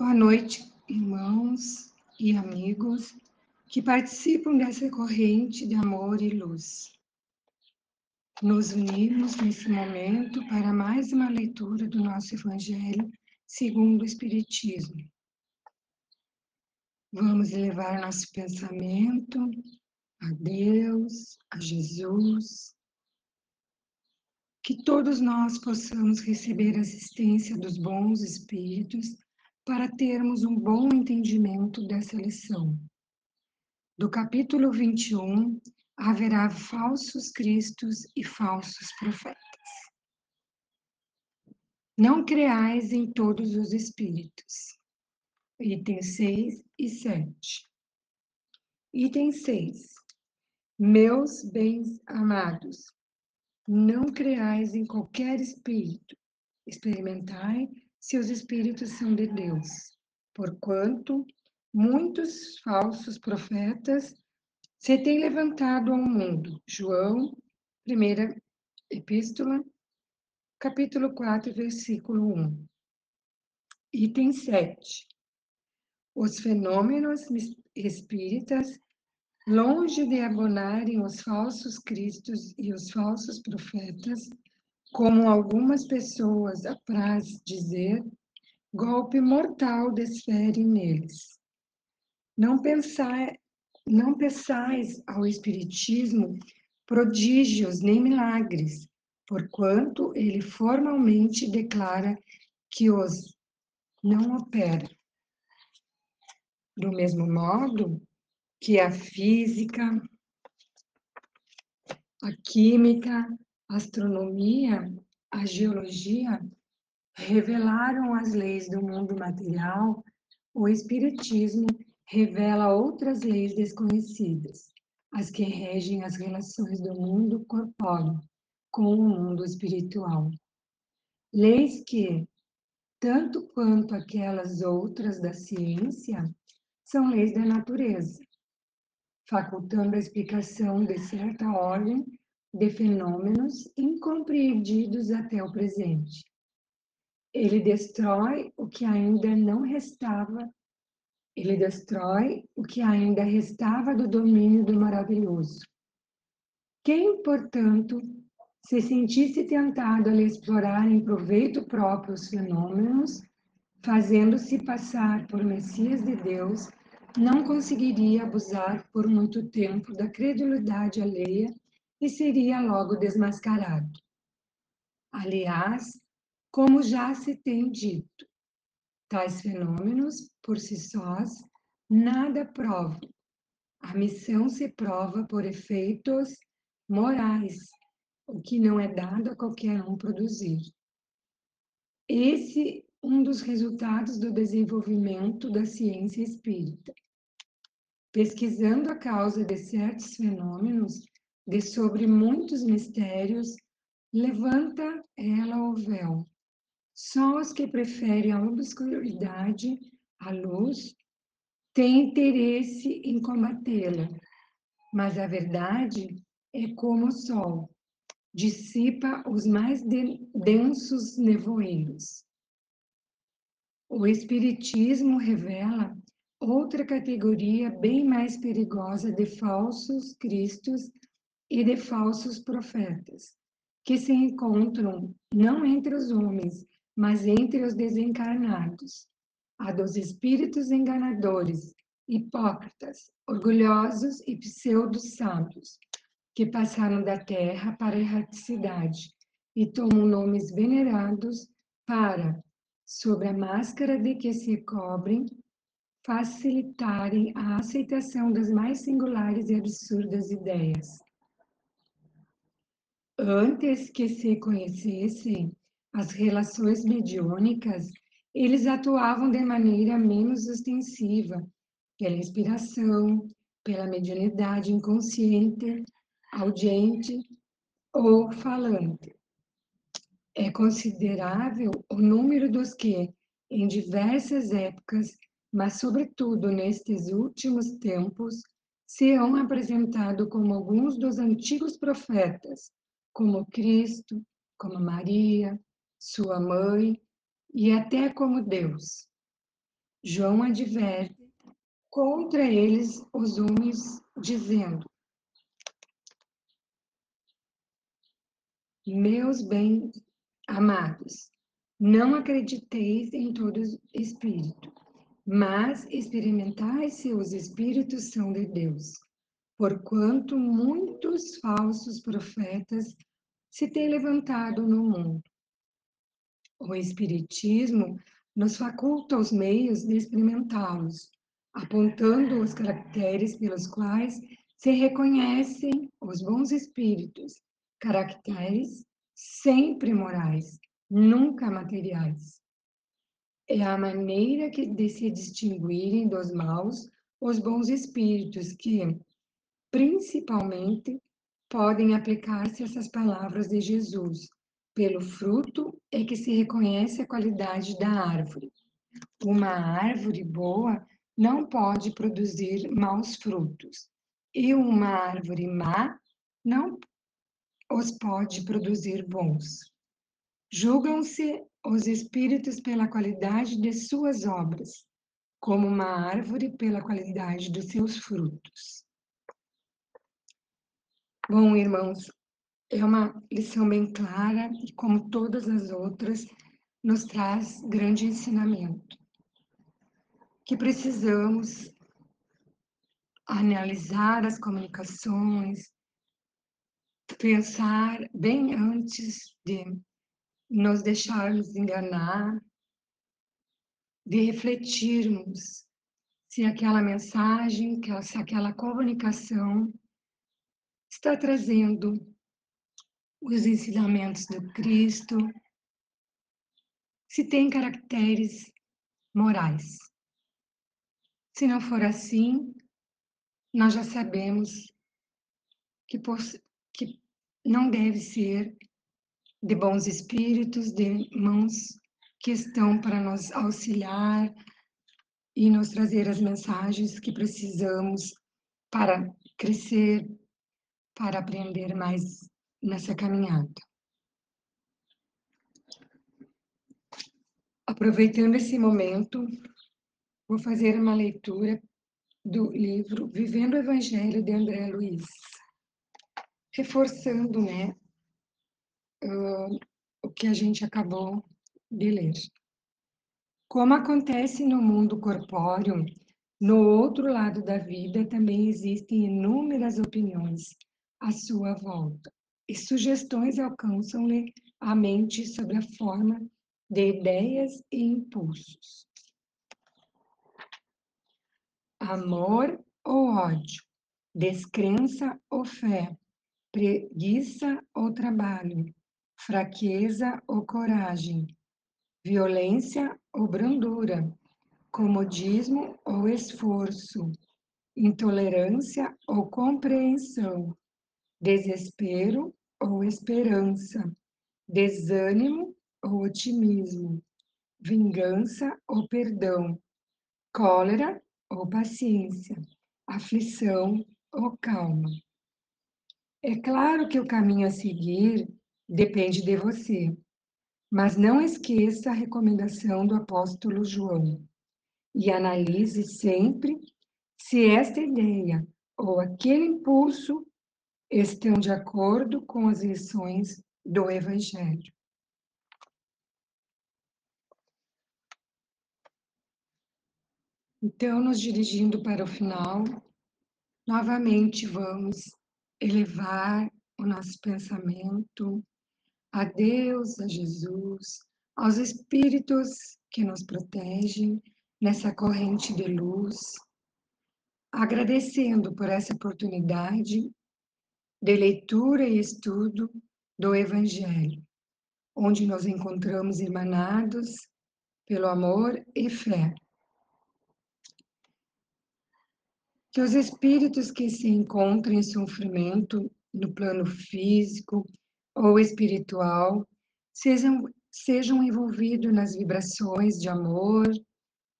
Boa noite, irmãos e amigos que participam dessa corrente de amor e luz. Nos unimos nesse momento para mais uma leitura do nosso Evangelho segundo o Espiritismo. Vamos levar nosso pensamento a Deus, a Jesus, que todos nós possamos receber a assistência dos bons espíritos para termos um bom entendimento dessa lição. Do capítulo 21, haverá falsos cristos e falsos profetas. Não creais em todos os espíritos. Itens 6 e 7. Item 6. Meus bens amados, não creais em qualquer espírito. Experimentai se os espíritos são de Deus, porquanto muitos falsos profetas se têm levantado ao mundo. João, primeira epístola, capítulo 4, versículo 1. Item 7. Os fenômenos espíritas, longe de abonarem os falsos cristos e os falsos profetas, como algumas pessoas apraz dizer, golpe mortal desfere neles. Não pensai, não pensais ao Espiritismo prodígios nem milagres, porquanto ele formalmente declara que os não opera. Do mesmo modo que a física, a química, a astronomia, a geologia revelaram as leis do mundo material, o Espiritismo revela outras leis desconhecidas, as que regem as relações do mundo corpóreo com o mundo espiritual. Leis que, tanto quanto aquelas outras da ciência, são leis da natureza, facultando a explicação de certa ordem de fenômenos incompreendidos até o presente. Ele destrói o que ainda não restava, ele destrói o que ainda restava do domínio do maravilhoso. Quem, portanto, se sentisse tentado a lhe explorar em proveito próprio os fenômenos, fazendo-se passar por Messias de Deus, não conseguiria abusar por muito tempo da credulidade alheia e seria logo desmascarado. Aliás, como já se tem dito, tais fenômenos, por si sós, nada provam. A missão se prova por efeitos morais, o que não é dado a qualquer um produzir. Esse um dos resultados do desenvolvimento da ciência espírita. Pesquisando a causa de certos fenômenos, de sobre muitos mistérios, levanta ela o véu. Só os que preferem a obscuridade à luz têm interesse em combatê-la. Mas a verdade é como o sol, dissipa os mais densos nevoeiros. O Espiritismo revela outra categoria bem mais perigosa de falsos cristos e de falsos profetas, que se encontram não entre os homens, mas entre os desencarnados, a dos espíritos enganadores, hipócritas, orgulhosos e pseudo-sábios, que passaram da terra para a erraticidade e tomam nomes venerados para, sob a máscara de que se cobrem, facilitarem a aceitação das mais singulares e absurdas ideias. Antes que se conhecessem as relações mediúnicas, eles atuavam de maneira menos ostensiva, pela inspiração, pela mediunidade inconsciente, audiente ou falante. É considerável o número dos que, em diversas épocas, mas sobretudo nestes últimos tempos, se apresentado como alguns dos antigos profetas, como Cristo, como Maria, sua mãe e até como Deus. João adverte contra eles os homens, dizendo: Meus bem amados, não acrediteis em todo espírito, mas experimentai se os espíritos são de Deus, porquanto muitos falsos profetas se têm levantado no mundo. O Espiritismo nos faculta os meios de experimentá-los, apontando os caracteres pelos quais se reconhecem os bons espíritos, caracteres sempre morais, nunca materiais. É a maneira que, de se distinguirem dos maus os bons espíritos que, principalmente, podem aplicar-se essas palavras de Jesus. Pelo fruto é que se reconhece a qualidade da árvore. Uma árvore boa não pode produzir maus frutos, e uma árvore má não os pode produzir bons. Julgam-se os espíritos pela qualidade de suas obras, como uma árvore pela qualidade dos seus frutos. Bom, irmãos, é uma lição bem clara e, como todas as outras, nos traz grande ensinamento. Que precisamos analisar as comunicações, pensar bem antes de nos deixarmos enganar, de refletirmos se aquela mensagem, se aquela comunicação está trazendo os ensinamentos do Cristo, se tem caracteres morais. Se não for assim, nós já sabemos que, que não deve ser de bons espíritos, de mãos que estão para nos auxiliar e nos trazer as mensagens que precisamos para crescer, para aprender mais nessa caminhada. Aproveitando esse momento, vou fazer uma leitura do livro Vivendo o Evangelho de André Luiz, reforçando né, uh, o que a gente acabou de ler. Como acontece no mundo corpóreo, no outro lado da vida também existem inúmeras opiniões à sua volta, e sugestões alcançam-lhe a mente sob a forma de ideias e impulsos. Amor ou ódio, descrença ou fé, preguiça ou trabalho, fraqueza ou coragem, violência ou brandura, comodismo ou esforço, intolerância ou compreensão, desespero ou esperança, desânimo ou otimismo, vingança ou perdão, cólera ou paciência, aflição ou calma. É claro que o caminho a seguir depende de você, mas não esqueça a recomendação do apóstolo João e analise sempre se esta ideia ou aquele impulso estão de acordo com as lições do Evangelho. Então, nos dirigindo para o final, novamente vamos elevar o nosso pensamento a Deus, a Jesus, aos espíritos que nos protegem nessa corrente de luz, agradecendo por essa oportunidade de leitura e estudo do Evangelho, onde nos encontramos emanados pelo amor e fé que os espíritos que se encontram em sofrimento no plano físico ou espiritual sejam, sejam envolvidos nas vibrações de amor,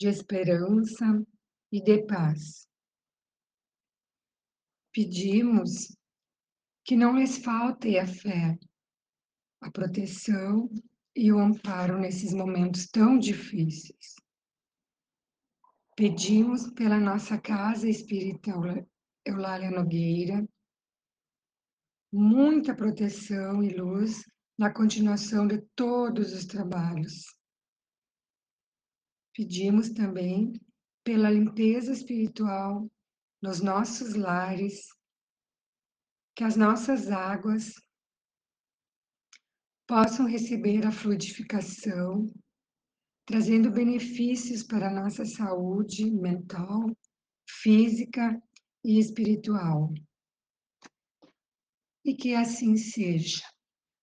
de esperança e de paz. Pedimos que não lhes falte a fé, a proteção e o amparo nesses momentos tão difíceis. Pedimos pela nossa casa espírita Eulália Nogueira, muita proteção e luz na continuação de todos os trabalhos. Pedimos também pela limpeza espiritual nos nossos lares, que as nossas águas possam receber a fluidificação, trazendo benefícios para a nossa saúde mental, física e espiritual. E que assim seja.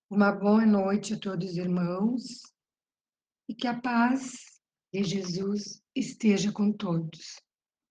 Uma boa noite a todos os irmãos e que a paz de Jesus esteja com todos.